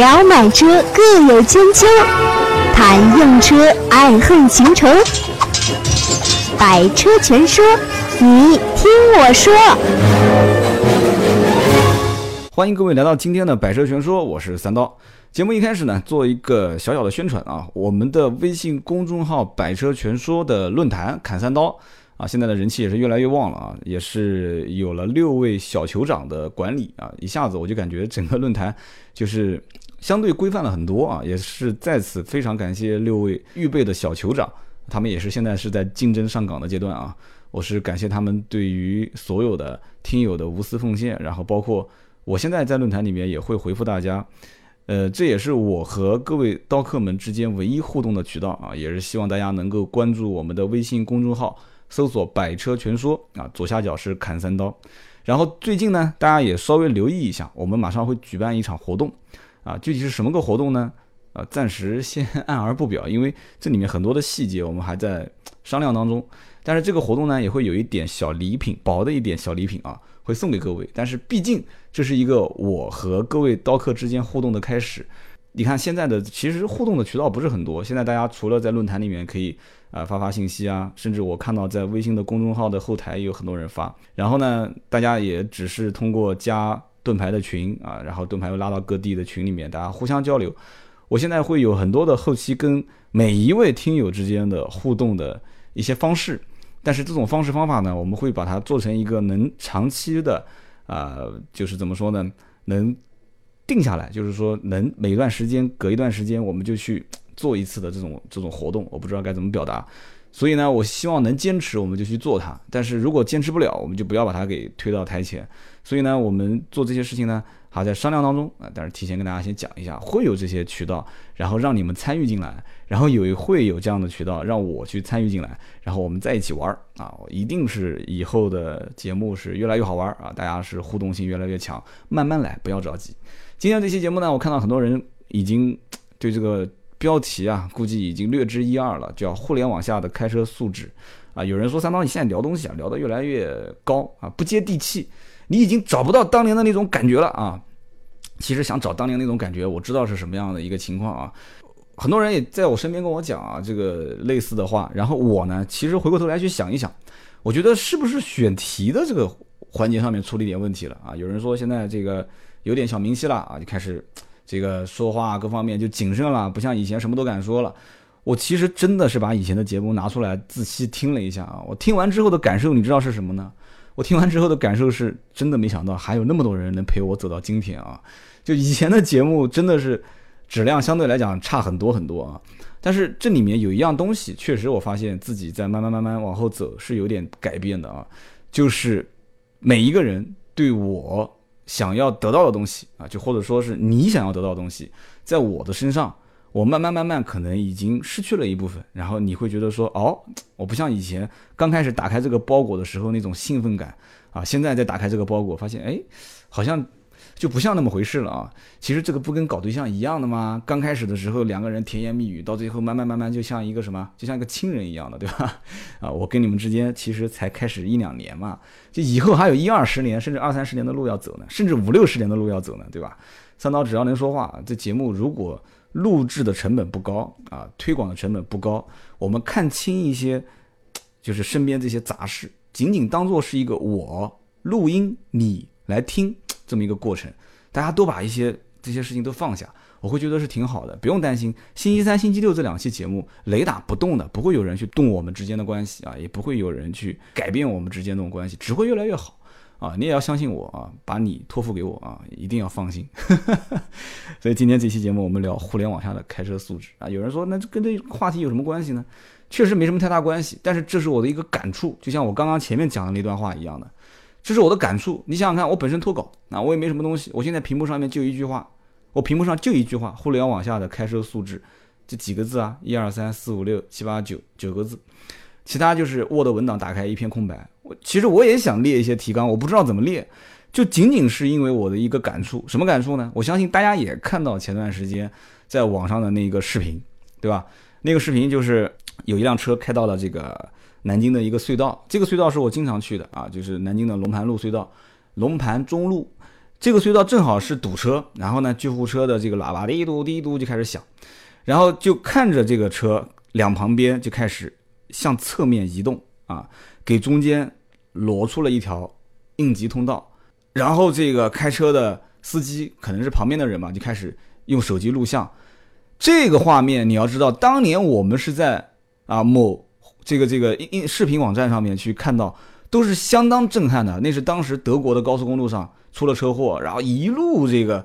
聊买车各有千秋，谈用车爱恨情仇。百车全说，你听我说。欢迎各位来到今天的百车全说，我是三刀。节目一开始呢，做一个小小的宣传啊，我们的微信公众号“百车全说”的论坛“砍三刀”啊，现在的人气也是越来越旺了啊，也是有了六位小酋长的管理啊，一下子我就感觉整个论坛就是相对规范了很多啊，也是在此非常感谢六位预备的小酋长，他们也是现在是在竞争上岗的阶段啊，我是感谢他们对于所有的听友的无私奉献，然后包括我现在在论坛里面也会回复大家。呃，这也是我和各位刀客们之间唯一互动的渠道啊，也是希望大家能够关注我们的微信公众号，搜索“百车全说”啊，左下角是砍三刀。然后最近呢，大家也稍微留意一下，我们马上会举办一场活动啊，具体是什么个活动呢？啊，暂时先 按而不表，因为这里面很多的细节我们还在商量当中。但是这个活动呢，也会有一点小礼品，薄的一点小礼品啊。会送给各位，但是毕竟这是一个我和各位刀客之间互动的开始。你看现在的其实互动的渠道不是很多，现在大家除了在论坛里面可以啊发发信息啊，甚至我看到在微信的公众号的后台也有很多人发。然后呢，大家也只是通过加盾牌的群啊，然后盾牌又拉到各地的群里面，大家互相交流。我现在会有很多的后期跟每一位听友之间的互动的一些方式。但是这种方式方法呢，我们会把它做成一个能长期的，呃，就是怎么说呢，能定下来，就是说能每段时间隔一段时间我们就去做一次的这种这种活动，我不知道该怎么表达。所以呢，我希望能坚持，我们就去做它。但是如果坚持不了，我们就不要把它给推到台前。所以呢，我们做这些事情呢，还在商量当中啊。但是提前跟大家先讲一下，会有这些渠道，然后让你们参与进来，然后有会有这样的渠道让我去参与进来，然后我们在一起玩儿啊。一定是以后的节目是越来越好玩儿啊，大家是互动性越来越强，慢慢来，不要着急。今天这期节目呢，我看到很多人已经对这个。标题啊，估计已经略知一二了，叫“互联网下的开车素质”，啊，有人说三刀，你现在聊东西啊，聊得越来越高啊，不接地气，你已经找不到当年的那种感觉了啊。其实想找当年那种感觉，我知道是什么样的一个情况啊。很多人也在我身边跟我讲啊，这个类似的话。然后我呢，其实回过头来去想一想，我觉得是不是选题的这个环节上面出了一点问题了啊？有人说现在这个有点小明星了啊，就开始。这个说话各方面就谨慎了，不像以前什么都敢说了。我其实真的是把以前的节目拿出来仔细听了一下啊，我听完之后的感受，你知道是什么呢？我听完之后的感受是真的没想到还有那么多人能陪我走到今天啊！就以前的节目真的是质量相对来讲差很多很多啊，但是这里面有一样东西，确实我发现自己在慢慢慢慢往后走是有点改变的啊，就是每一个人对我。想要得到的东西啊，就或者说是你想要得到的东西，在我的身上，我慢慢慢慢可能已经失去了一部分，然后你会觉得说，哦，我不像以前刚开始打开这个包裹的时候那种兴奋感啊，现在再打开这个包裹，发现哎，好像。就不像那么回事了啊！其实这个不跟搞对象一样的吗？刚开始的时候两个人甜言蜜语，到最后慢慢慢慢就像一个什么，就像一个亲人一样的，对吧？啊，我跟你们之间其实才开始一两年嘛，就以后还有一二十年，甚至二三十年的路要走呢，甚至五六十年的路要走呢，对吧？三刀只要能说话，这节目如果录制的成本不高啊，推广的成本不高，我们看清一些，就是身边这些杂事，仅仅当做是一个我录音，你来听。这么一个过程，大家都把一些这些事情都放下，我会觉得是挺好的，不用担心。星期三、星期六这两期节目雷打不动的，不会有人去动我们之间的关系啊，也不会有人去改变我们之间这种关系，只会越来越好啊！你也要相信我啊，把你托付给我啊，一定要放心。所以今天这期节目我们聊互联网下的开车素质啊，有人说那跟这话题有什么关系呢？确实没什么太大关系，但是这是我的一个感触，就像我刚刚前面讲的那段话一样的。这是我的感触，你想想看，我本身脱稿，那我也没什么东西，我现在屏幕上面就一句话，我屏幕上就一句话，互联网下的开车素质，这几个字啊，一二三四五六七八九九个字，其他就是 Word 文档打开一片空白。我其实我也想列一些提纲，我不知道怎么列，就仅仅是因为我的一个感触，什么感触呢？我相信大家也看到前段时间在网上的那个视频，对吧？那个视频就是有一辆车开到了这个。南京的一个隧道，这个隧道是我经常去的啊，就是南京的龙盘路隧道，龙盘中路这个隧道正好是堵车，然后呢，救护车的这个喇叭滴嘟滴嘟就开始响，然后就看着这个车两旁边就开始向侧面移动啊，给中间挪出了一条应急通道，然后这个开车的司机可能是旁边的人嘛，就开始用手机录像。这个画面你要知道，当年我们是在啊某这个这个音音视频网站上面去看到，都是相当震撼的。那是当时德国的高速公路上。出了车祸，然后一路这个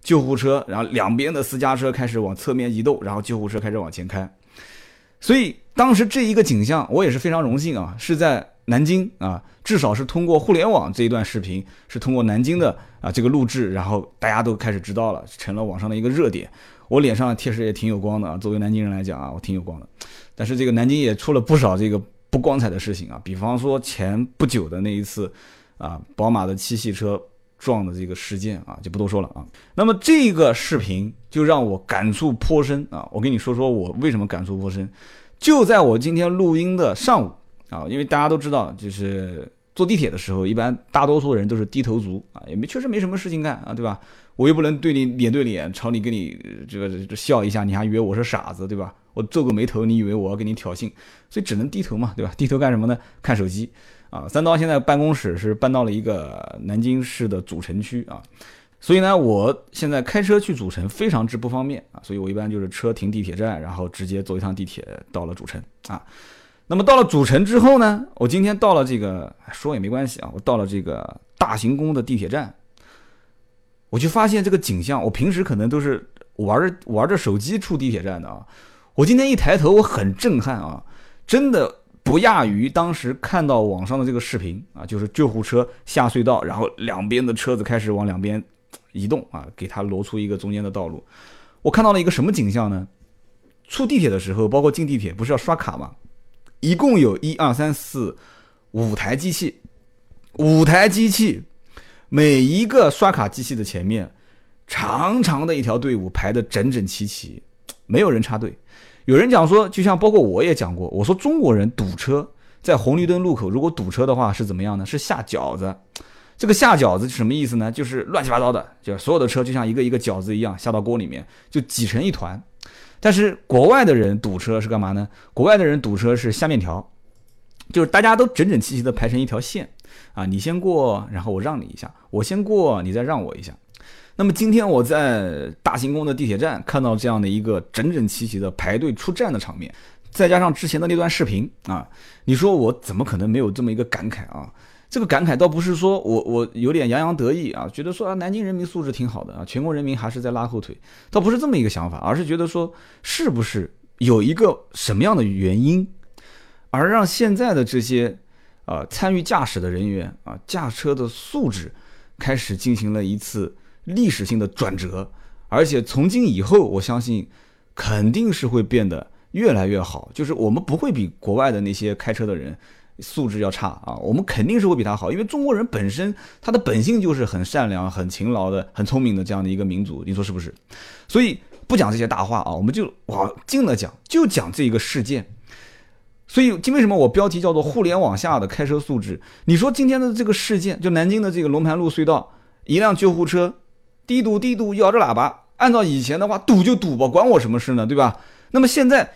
救护车，然后两边的私家车开始往侧面移动，然后救护车开始往前开。所以当时这一个景象，我也是非常荣幸啊，是在南京啊，至少是通过互联网这一段视频，是通过南京的啊这个录制，然后大家都开始知道了，成了网上的一个热点。我脸上确实也挺有光的啊，作为南京人来讲啊，我挺有光的。但是这个南京也出了不少这个不光彩的事情啊，比方说前不久的那一次啊，宝马的七系车。撞的这个事件啊，就不多说了啊。那么这个视频就让我感触颇深啊。我跟你说说我为什么感触颇深，就在我今天录音的上午啊，因为大家都知道，就是坐地铁的时候，一般大多数人都是低头族啊，也没确实没什么事情干啊，对吧？我又不能对你脸对脸，朝你跟你这个笑一下，你还以为我是傻子，对吧？我皱个眉头，你以为我要跟你挑衅，所以只能低头嘛，对吧？低头干什么呢？看手机。啊，三刀现在办公室是搬到了一个南京市的主城区啊，所以呢，我现在开车去主城非常之不方便啊，所以我一般就是车停地铁站，然后直接坐一趟地铁到了主城啊。那么到了主城之后呢，我今天到了这个说也没关系啊，我到了这个大行宫的地铁站，我就发现这个景象，我平时可能都是玩着玩着手机出地铁站的啊，我今天一抬头，我很震撼啊，真的。不亚于当时看到网上的这个视频啊，就是救护车下隧道，然后两边的车子开始往两边移动啊，给它挪出一个中间的道路。我看到了一个什么景象呢？出地铁的时候，包括进地铁，不是要刷卡吗？一共有一二三四五台机器，五台机器，每一个刷卡机器的前面，长长的一条队伍排的整整齐齐，没有人插队。有人讲说，就像包括我也讲过，我说中国人堵车，在红绿灯路口如果堵车的话是怎么样呢？是下饺子。这个下饺子是什么意思呢？就是乱七八糟的，就所有的车就像一个一个饺子一样下到锅里面，就挤成一团。但是国外的人堵车是干嘛呢？国外的人堵车是下面条，就是大家都整整齐齐的排成一条线啊，你先过，然后我让你一下，我先过，你再让我一下。那么今天我在大行宫的地铁站看到这样的一个整整齐齐的排队出站的场面，再加上之前的那段视频啊，你说我怎么可能没有这么一个感慨啊？这个感慨倒不是说我我有点洋洋得意啊，觉得说啊南京人民素质挺好的啊，全国人民还是在拉后腿，倒不是这么一个想法，而是觉得说是不是有一个什么样的原因，而让现在的这些啊参与驾驶的人员啊驾车的素质开始进行了一次。历史性的转折，而且从今以后，我相信肯定是会变得越来越好。就是我们不会比国外的那些开车的人素质要差啊，我们肯定是会比他好。因为中国人本身他的本性就是很善良、很勤劳的、很聪明的这样的一个民族，你说是不是？所以不讲这些大话啊，我们就往近了讲，就讲这一个事件。所以今为什么我标题叫做“互联网下的开车素质”？你说今天的这个事件，就南京的这个龙盘路隧道，一辆救护车。滴嘟滴嘟摇着喇叭，按照以前的话，堵就堵吧，管我什么事呢，对吧？那么现在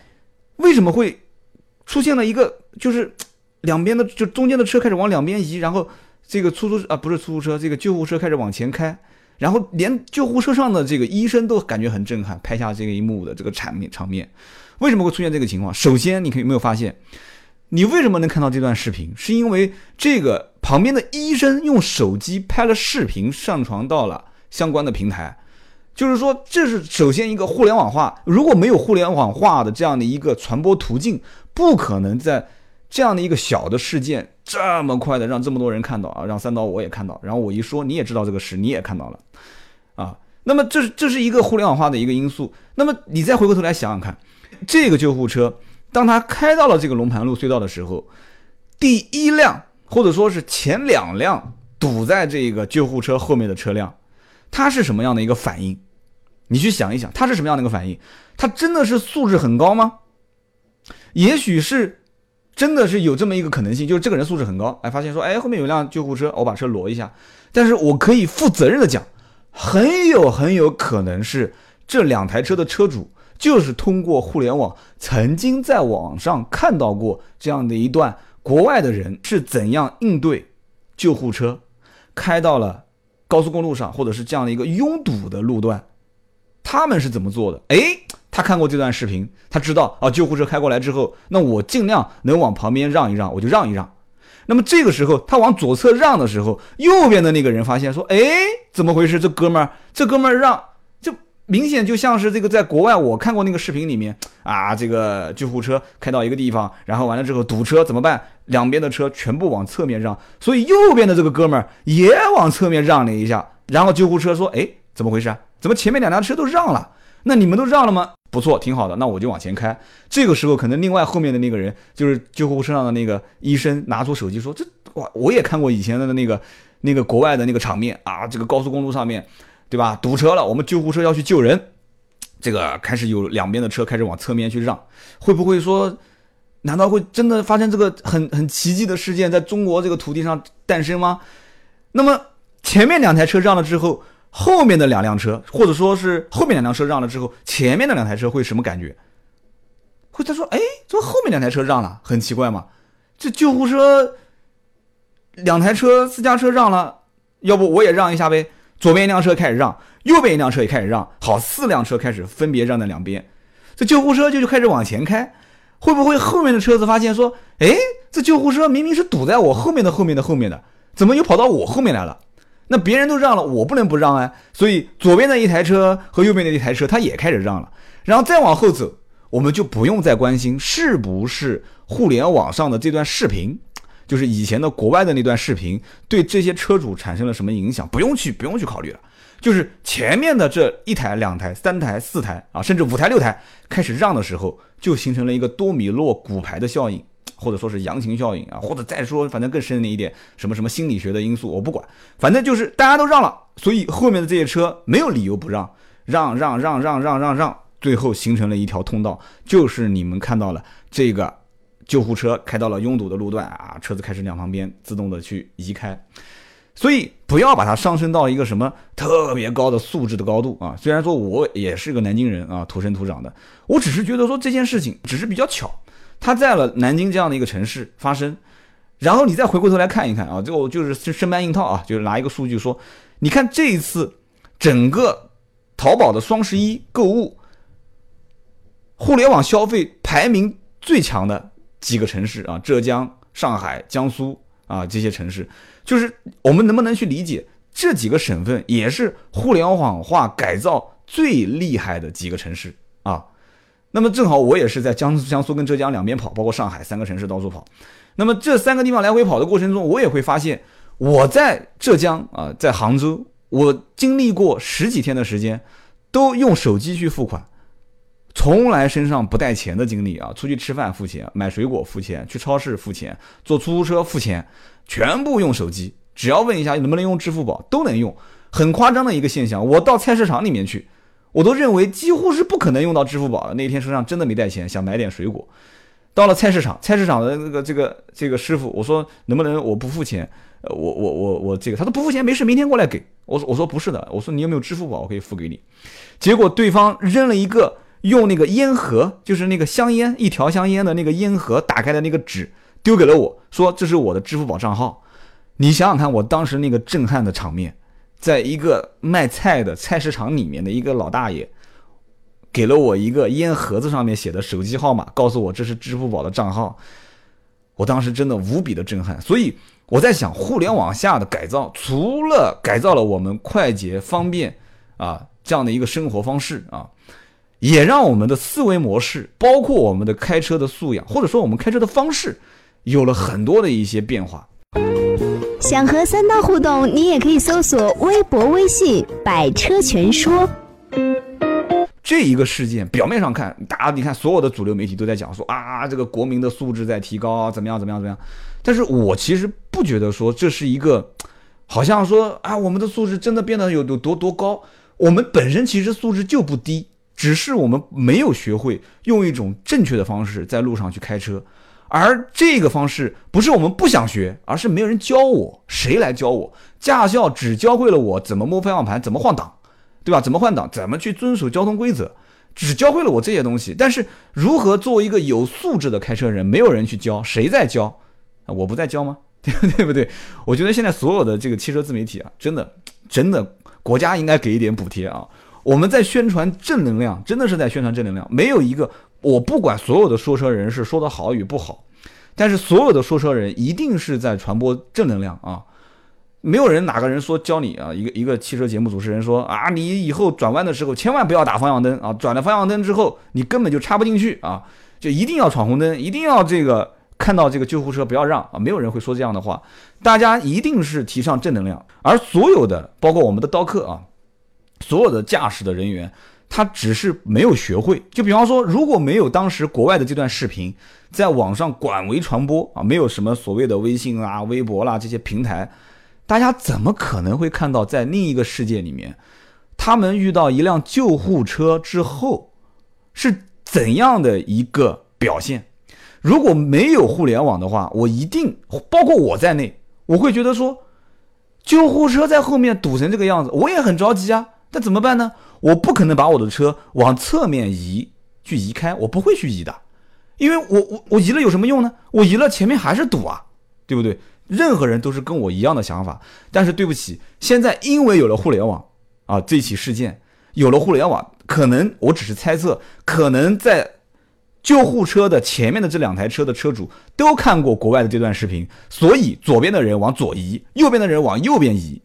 为什么会出现了一个，就是 两边的就中间的车开始往两边移，然后这个出租啊不是出租车，这个救护车开始往前开，然后连救护车上的这个医生都感觉很震撼，拍下这个一幕的这个场面场面，为什么会出现这个情况？首先，你可以没有发现，你为什么能看到这段视频？是因为这个旁边的医生用手机拍了视频，上传到了。相关的平台，就是说，这是首先一个互联网化。如果没有互联网化的这样的一个传播途径，不可能在这样的一个小的事件这么快的让这么多人看到啊，让三刀我也看到，然后我一说你也知道这个事，你也看到了啊。那么这是这是一个互联网化的一个因素。那么你再回过头来想想看，这个救护车当他开到了这个龙盘路隧道的时候，第一辆或者说是前两辆堵在这个救护车后面的车辆。他是什么样的一个反应？你去想一想，他是什么样的一个反应？他真的是素质很高吗？也许是真的是有这么一个可能性，就是这个人素质很高，哎，发现说，哎，后面有辆救护车，我把车挪一下。但是我可以负责任的讲，很有很有可能是这两台车的车主就是通过互联网曾经在网上看到过这样的一段国外的人是怎样应对救护车开到了高速公路上，或者是这样的一个拥堵的路段，他们是怎么做的？哎。他看过这段视频，他知道啊，救护车开过来之后，那我尽量能往旁边让一让，我就让一让。那么这个时候，他往左侧让的时候，右边的那个人发现说：“哎，怎么回事？这哥们儿，这哥们儿让，就明显就像是这个在国外我看过那个视频里面啊，这个救护车开到一个地方，然后完了之后堵车怎么办？两边的车全部往侧面让，所以右边的这个哥们儿也往侧面让了一下，然后救护车说：哎，怎么回事？怎么前面两辆车都让了？那你们都让了吗？”不错，挺好的，那我就往前开。这个时候，可能另外后面的那个人，就是救护车上的那个医生，拿出手机说：“这哇，我也看过以前的那个那个国外的那个场面啊，这个高速公路上面，对吧？堵车了，我们救护车要去救人，这个开始有两边的车开始往侧面去让，会不会说，难道会真的发生这个很很奇迹的事件，在中国这个土地上诞生吗？那么前面两台车让了之后。”后面的两辆车，或者说是后面两辆车让了之后，前面的两台车会什么感觉？会他说：“哎，怎么后面两台车让了？很奇怪嘛。这救护车两台车私家车让了，要不我也让一下呗？左边一辆车开始让，右边一辆车也开始让，好，四辆车开始分别让在两边。这救护车就就开始往前开，会不会后面的车子发现说：哎，这救护车明明是堵在我后面的后面的后面的，怎么又跑到我后面来了？”那别人都让了，我不能不让啊！所以左边的一台车和右边的一台车，他也开始让了。然后再往后走，我们就不用再关心是不是互联网上的这段视频，就是以前的国外的那段视频，对这些车主产生了什么影响？不用去，不用去考虑了。就是前面的这一台、两台、三台、四台啊，甚至五台、六台开始让的时候，就形成了一个多米诺骨牌的效应。或者说是羊群效应啊，或者再说反正更深的一点，什么什么心理学的因素，我不管，反正就是大家都让了，所以后面的这些车没有理由不让，让让让让让让让，最后形成了一条通道，就是你们看到了这个救护车开到了拥堵的路段啊，车子开始两旁边自动的去移开，所以不要把它上升到一个什么特别高的素质的高度啊。虽然说我也是个南京人啊，土生土长的，我只是觉得说这件事情只是比较巧。它在了南京这样的一个城市发生，然后你再回过头来看一看啊，就就是生搬硬套啊，就是拿一个数据说，你看这一次整个淘宝的双十一购物，互联网消费排名最强的几个城市啊，浙江、上海、江苏啊这些城市，就是我们能不能去理解这几个省份也是互联网化改造最厉害的几个城市啊？那么正好我也是在江苏江苏跟浙江两边跑，包括上海三个城市到处跑。那么这三个地方来回跑的过程中，我也会发现，我在浙江啊，在杭州，我经历过十几天的时间，都用手机去付款，从来身上不带钱的经历啊。出去吃饭付钱，买水果付钱，去超市付钱，坐出租车付钱，全部用手机。只要问一下能不能用支付宝，都能用。很夸张的一个现象，我到菜市场里面去。我都认为几乎是不可能用到支付宝的。那一天身上真的没带钱，想买点水果，到了菜市场，菜市场的那个这个这个师傅，我说能不能我不付钱？呃，我我我我这个，他说不付钱没事，明天过来给。我说我说不是的，我说你有没有支付宝，我可以付给你。结果对方扔了一个用那个烟盒，就是那个香烟一条香烟的那个烟盒打开的那个纸，丢给了我，说这是我的支付宝账号。你想想看，我当时那个震撼的场面。在一个卖菜的菜市场里面的一个老大爷，给了我一个烟盒子上面写的手机号码，告诉我这是支付宝的账号。我当时真的无比的震撼。所以我在想，互联网下的改造，除了改造了我们快捷方便啊这样的一个生活方式啊，也让我们的思维模式，包括我们的开车的素养，或者说我们开车的方式，有了很多的一些变化。想和三刀互动，你也可以搜索微博、微信“百车全说”。这一个事件表面上看，大家你看，所有的主流媒体都在讲说啊，这个国民的素质在提高，怎么样，怎么样，怎么样。但是我其实不觉得说这是一个，好像说啊，我们的素质真的变得有有多多高。我们本身其实素质就不低，只是我们没有学会用一种正确的方式在路上去开车。而这个方式不是我们不想学，而是没有人教我，谁来教我？驾校只教会了我怎么摸方向盘，怎么换挡，对吧？怎么换挡，怎么去遵守交通规则，只教会了我这些东西。但是如何做一个有素质的开车人，没有人去教，谁在教？我不在教吗？对不对？我觉得现在所有的这个汽车自媒体啊，真的真的，国家应该给一点补贴啊！我们在宣传正能量，真的是在宣传正能量。没有一个，我不管所有的说车人是说的好与不好，但是所有的说车人一定是在传播正能量啊！没有人哪个人说教你啊，一个一个汽车节目主持人说啊，你以后转弯的时候千万不要打方向灯啊，转了方向灯之后你根本就插不进去啊，就一定要闯红灯，一定要这个。看到这个救护车不要让啊！没有人会说这样的话，大家一定是提倡正能量。而所有的，包括我们的刀客啊，所有的驾驶的人员，他只是没有学会。就比方说，如果没有当时国外的这段视频在网上广为传播啊，没有什么所谓的微信啊、微博啦这些平台，大家怎么可能会看到在另一个世界里面，他们遇到一辆救护车之后是怎样的一个表现？如果没有互联网的话，我一定包括我在内，我会觉得说，救护车在后面堵成这个样子，我也很着急啊。那怎么办呢？我不可能把我的车往侧面移去移开，我不会去移的，因为我我我移了有什么用呢？我移了前面还是堵啊，对不对？任何人都是跟我一样的想法，但是对不起，现在因为有了互联网啊，这起事件有了互联网，可能我只是猜测，可能在。救护车的前面的这两台车的车主都看过国外的这段视频，所以左边的人往左移，右边的人往右边移，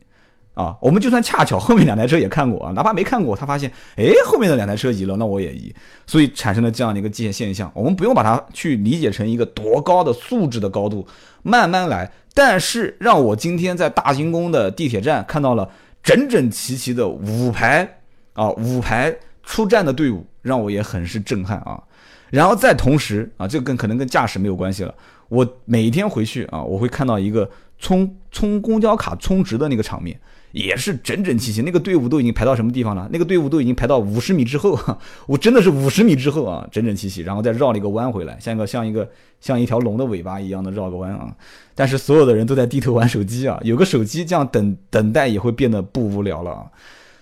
啊，我们就算恰巧后面两台车也看过啊，哪怕没看过，他发现，哎，后面的两台车移了，那我也移，所以产生了这样的一个现现象。我们不用把它去理解成一个多高的素质的高度，慢慢来。但是让我今天在大兴宫的地铁站看到了整整齐齐的五排啊五排出站的队伍，让我也很是震撼啊。然后再同时啊，这个跟可能跟驾驶没有关系了。我每天回去啊，我会看到一个充充公交卡充值的那个场面，也是整整齐齐。那个队伍都已经排到什么地方了？那个队伍都已经排到五十米之后，我真的是五十米之后啊，整整齐齐，然后再绕了一个弯回来，像一个像一个像一条龙的尾巴一样的绕个弯啊。但是所有的人都在低头玩手机啊，有个手机这样等等待也会变得不无聊了啊。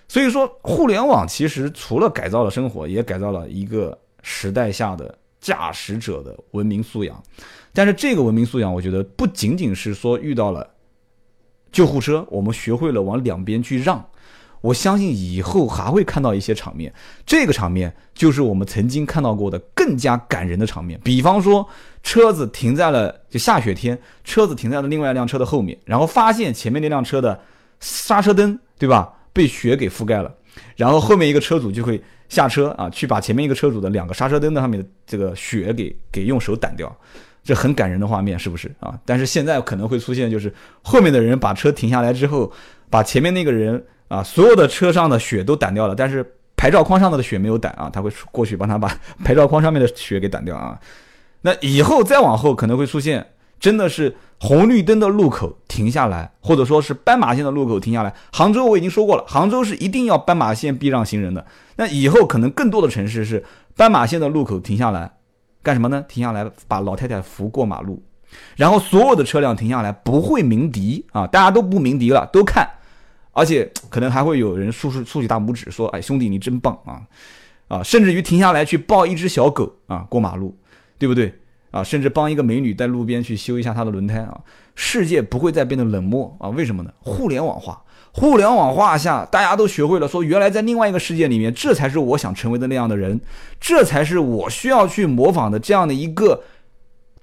所以说，互联网其实除了改造了生活，也改造了一个。时代下的驾驶者的文明素养，但是这个文明素养，我觉得不仅仅是说遇到了救护车，我们学会了往两边去让。我相信以后还会看到一些场面，这个场面就是我们曾经看到过的更加感人的场面。比方说，车子停在了就下雪天，车子停在了另外一辆车的后面，然后发现前面那辆车的刹车灯，对吧，被雪给覆盖了，然后后面一个车主就会。下车啊，去把前面一个车主的两个刹车灯的上面的这个雪给给用手掸掉，这很感人的画面，是不是啊？但是现在可能会出现，就是后面的人把车停下来之后，把前面那个人啊所有的车上的雪都掸掉了，但是牌照框上的雪没有掸啊，他会过去帮他把 牌照框上面的雪给掸掉啊。那以后再往后可能会出现，真的是。红绿灯的路口停下来，或者说是斑马线的路口停下来。杭州我已经说过了，杭州是一定要斑马线避让行人的。那以后可能更多的城市是斑马线的路口停下来，干什么呢？停下来把老太太扶过马路，然后所有的车辆停下来不会鸣笛啊，大家都不鸣笛了，都看，而且可能还会有人竖竖竖起大拇指说：“哎，兄弟你真棒啊！”啊，甚至于停下来去抱一只小狗啊过马路，对不对？啊，甚至帮一个美女在路边去修一下她的轮胎啊，世界不会再变得冷漠啊？为什么呢？互联网化，互联网化下，大家都学会了说，原来在另外一个世界里面，这才是我想成为的那样的人，这才是我需要去模仿的这样的一个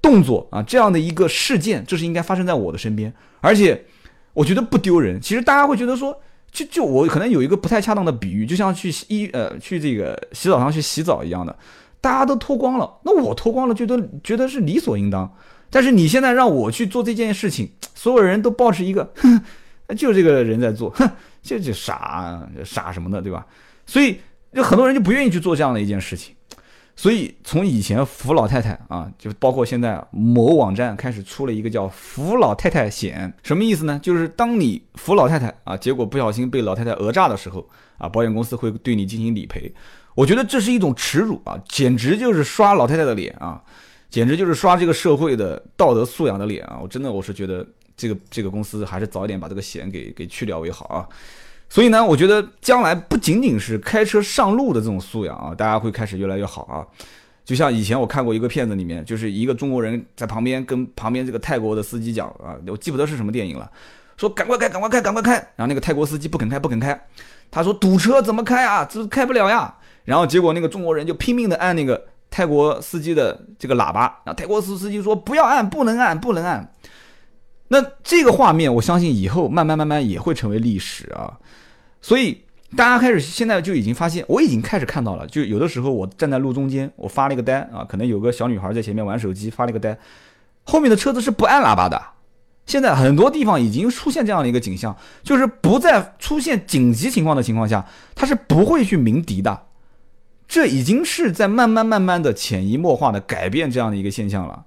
动作啊，这样的一个事件，这是应该发生在我的身边，而且我觉得不丢人。其实大家会觉得说，就就我可能有一个不太恰当的比喻，就像去洗呃去这个洗澡堂去洗澡一样的。大家都脱光了，那我脱光了，觉得觉得是理所应当。但是你现在让我去做这件事情，所有人都保持一个，哼，就这个人在做，哼，这就傻傻什么的，对吧？所以就很多人就不愿意去做这样的一件事情。所以从以前扶老太太啊，就包括现在某网站开始出了一个叫扶老太太险，什么意思呢？就是当你扶老太太啊，结果不小心被老太太讹诈的时候啊，保险公司会对你进行理赔。我觉得这是一种耻辱啊，简直就是刷老太太的脸啊！简直就是刷这个社会的道德素养的脸啊！我真的我是觉得这个这个公司还是早一点把这个险给给去掉为好啊。所以呢，我觉得将来不仅仅是开车上路的这种素养啊，大家会开始越来越好啊。就像以前我看过一个片子，里面就是一个中国人在旁边跟旁边这个泰国的司机讲啊，我记不得是什么电影了，说赶快开，赶快开，赶快开。然后那个泰国司机不肯开，不肯开，他说堵车怎么开啊？这开不了呀。然后结果那个中国人就拼命的按那个泰国司机的这个喇叭，然后泰国司司机说不要按，不能按，不能按。那这个画面，我相信以后慢慢慢慢也会成为历史啊。所以大家开始现在就已经发现，我已经开始看到了。就有的时候我站在路中间，我发了一个呆啊，可能有个小女孩在前面玩手机，发了一个呆，后面的车子是不按喇叭的。现在很多地方已经出现这样的一个景象，就是不在出现紧急情况的情况下，它是不会去鸣笛的。这已经是在慢慢慢慢的潜移默化的改变这样的一个现象了。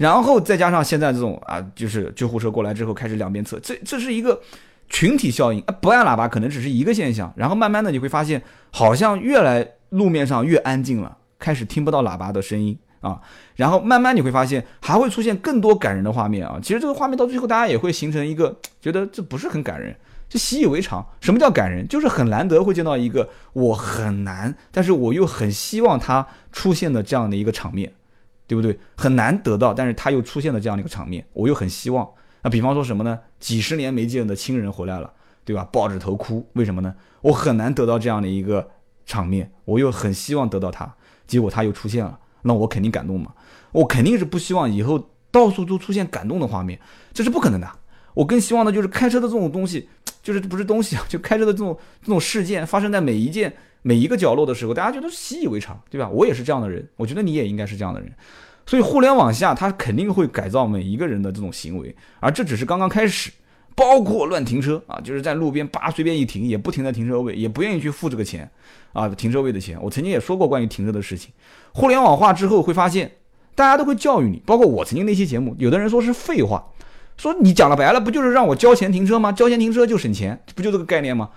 然后再加上现在这种啊，就是救护车过来之后开始两边侧，这这是一个。群体效应啊，不按喇叭可能只是一个现象，然后慢慢的你会发现，好像越来路面上越安静了，开始听不到喇叭的声音啊，然后慢慢你会发现还会出现更多感人的画面啊。其实这个画面到最后大家也会形成一个觉得这不是很感人，就习以为常。什么叫感人？就是很难得会见到一个我很难，但是我又很希望它出现的这样的一个场面，对不对？很难得到，但是他又出现了这样的一个场面，我又很希望。那比方说什么呢？几十年没见的亲人回来了，对吧？抱着头哭，为什么呢？我很难得到这样的一个场面，我又很希望得到他，结果他又出现了，那我肯定感动嘛。我肯定是不希望以后到处都出现感动的画面，这是不可能的。我更希望的就是开车的这种东西，就是不是东西啊，就开车的这种这种事件发生在每一件每一个角落的时候，大家觉得习以为常，对吧？我也是这样的人，我觉得你也应该是这样的人。所以互联网下，它肯定会改造每一个人的这种行为，而这只是刚刚开始。包括乱停车啊，就是在路边叭随便一停，也不停在停车位，也不愿意去付这个钱啊，停车位的钱。我曾经也说过关于停车的事情。互联网化之后会发现，大家都会教育你，包括我曾经那期节目，有的人说是废话，说你讲了白了，不就是让我交钱停车吗？交钱停车就省钱，不就这个概念吗？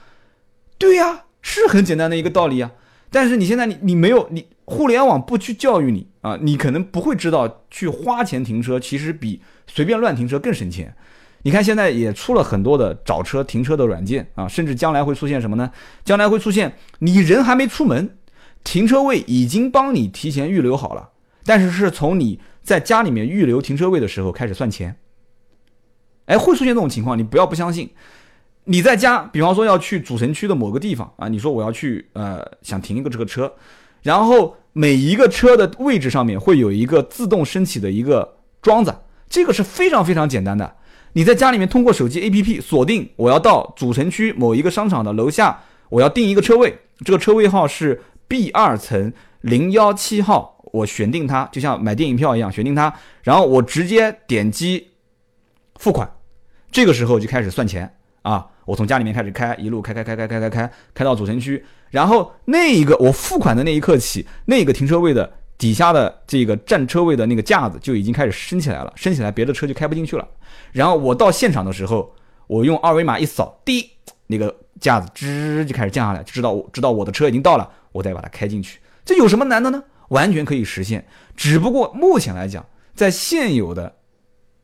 对呀，是很简单的一个道理啊。但是你现在你你没有你互联网不去教育你啊，你可能不会知道去花钱停车其实比随便乱停车更省钱。你看现在也出了很多的找车停车的软件啊，甚至将来会出现什么呢？将来会出现你人还没出门，停车位已经帮你提前预留好了，但是是从你在家里面预留停车位的时候开始算钱。哎，会出现这种情况，你不要不相信。你在家，比方说要去主城区的某个地方啊，你说我要去呃想停一个这个车，然后每一个车的位置上面会有一个自动升起的一个桩子，这个是非常非常简单的。你在家里面通过手机 APP 锁定我要到主城区某一个商场的楼下，我要定一个车位，这个车位号是 B 二层零幺七号，我选定它，就像买电影票一样选定它，然后我直接点击付款，这个时候就开始算钱啊。我从家里面开始开，一路开开开开开开开，开到主城区，然后那一个我付款的那一刻起，那个停车位的底下的这个占车位的那个架子就已经开始升起来了，升起来别的车就开不进去了。然后我到现场的时候，我用二维码一扫，滴，那个架子吱就开始降下来，就知道我知道我的车已经到了，我再把它开进去。这有什么难的呢？完全可以实现。只不过目前来讲，在现有的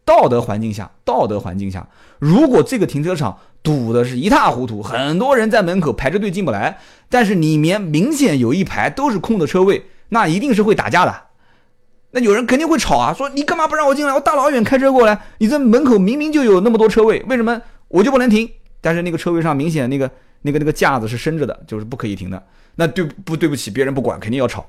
道德环境下，道德环境下，如果这个停车场，堵的是一塌糊涂，很多人在门口排着队进不来，但是里面明显有一排都是空的车位，那一定是会打架的。那有人肯定会吵啊，说你干嘛不让我进来？我大老远开车过来，你这门口明明就有那么多车位，为什么我就不能停？但是那个车位上明显那个那个那个架子是伸着的，就是不可以停的。那对不对不起，别人不管，肯定要吵。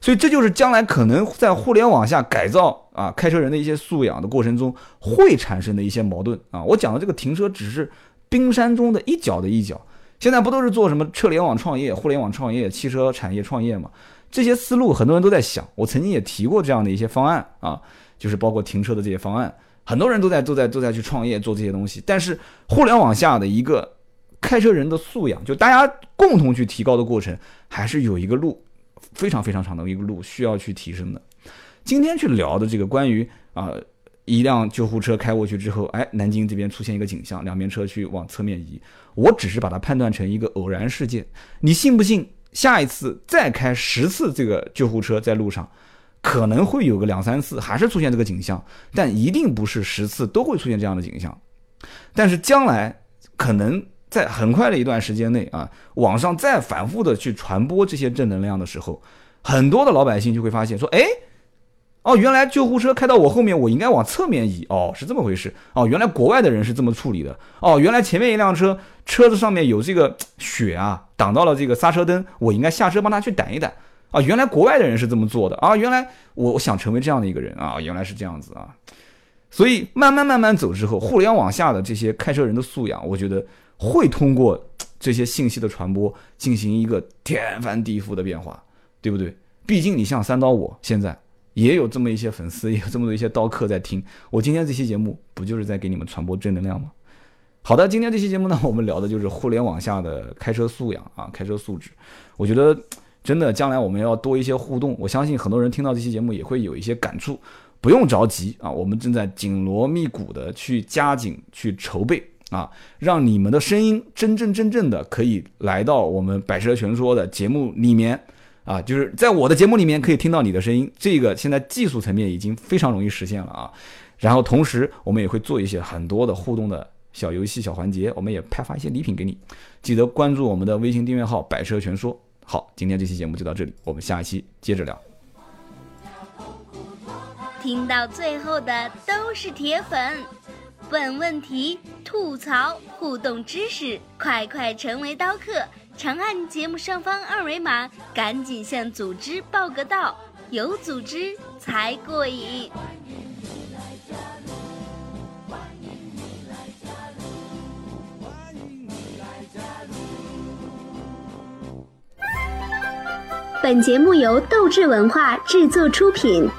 所以这就是将来可能在互联网下改造啊开车人的一些素养的过程中会产生的一些矛盾啊。我讲的这个停车只是。冰山中的一角的一角，现在不都是做什么车联网创业、互联网创业、汽车产业创业吗？这些思路很多人都在想，我曾经也提过这样的一些方案啊，就是包括停车的这些方案，很多人都在都在都在去创业做这些东西。但是互联网下的一个开车人的素养，就大家共同去提高的过程，还是有一个路非常非常长的一个路需要去提升的。今天去聊的这个关于啊。一辆救护车开过去之后，哎，南京这边出现一个景象，两边车去往侧面移。我只是把它判断成一个偶然事件。你信不信？下一次再开十次这个救护车在路上，可能会有个两三次还是出现这个景象，但一定不是十次都会出现这样的景象。但是将来可能在很快的一段时间内啊，网上再反复的去传播这些正能量的时候，很多的老百姓就会发现说，哎，哦，原来救护车开到我后面，我应该往侧面移，哦，是这么回事，哦，原来国外的人是这么处理的，哦，原来前面一辆车车子上面有这个血啊，挡到了这个刹车灯，我应该下车帮他去掸一掸。啊，原来国外的人是这么做的啊！原来我我想成为这样的一个人啊！原来是这样子啊！所以慢慢慢慢走之后，互联网下的这些开车人的素养，我觉得会通过这些信息的传播进行一个天翻地覆的变化，对不对？毕竟你像三刀，我现在也有这么一些粉丝，也有这么多一些刀客在听。我今天这期节目不就是在给你们传播正能量吗？好的，今天这期节目呢，我们聊的就是互联网下的开车素养啊，开车素质。我觉得。真的，将来我们要多一些互动。我相信很多人听到这期节目也会有一些感触。不用着急啊，我们正在紧锣密鼓的去加紧去筹备啊，让你们的声音真真正正的可以来到我们百车全说的节目里面啊，就是在我的节目里面可以听到你的声音。这个现在技术层面已经非常容易实现了啊。然后同时我们也会做一些很多的互动的小游戏、小环节，我们也派发一些礼品给你。记得关注我们的微信订阅号“百车全说”。好，今天这期节目就到这里，我们下一期接着聊。听到最后的都是铁粉，问问题、吐槽、互动知识，快快成为刀客！长按节目上方二维码，赶紧向组织报个到，有组织才过瘾。欢迎你来本节目由斗志文化制作出品。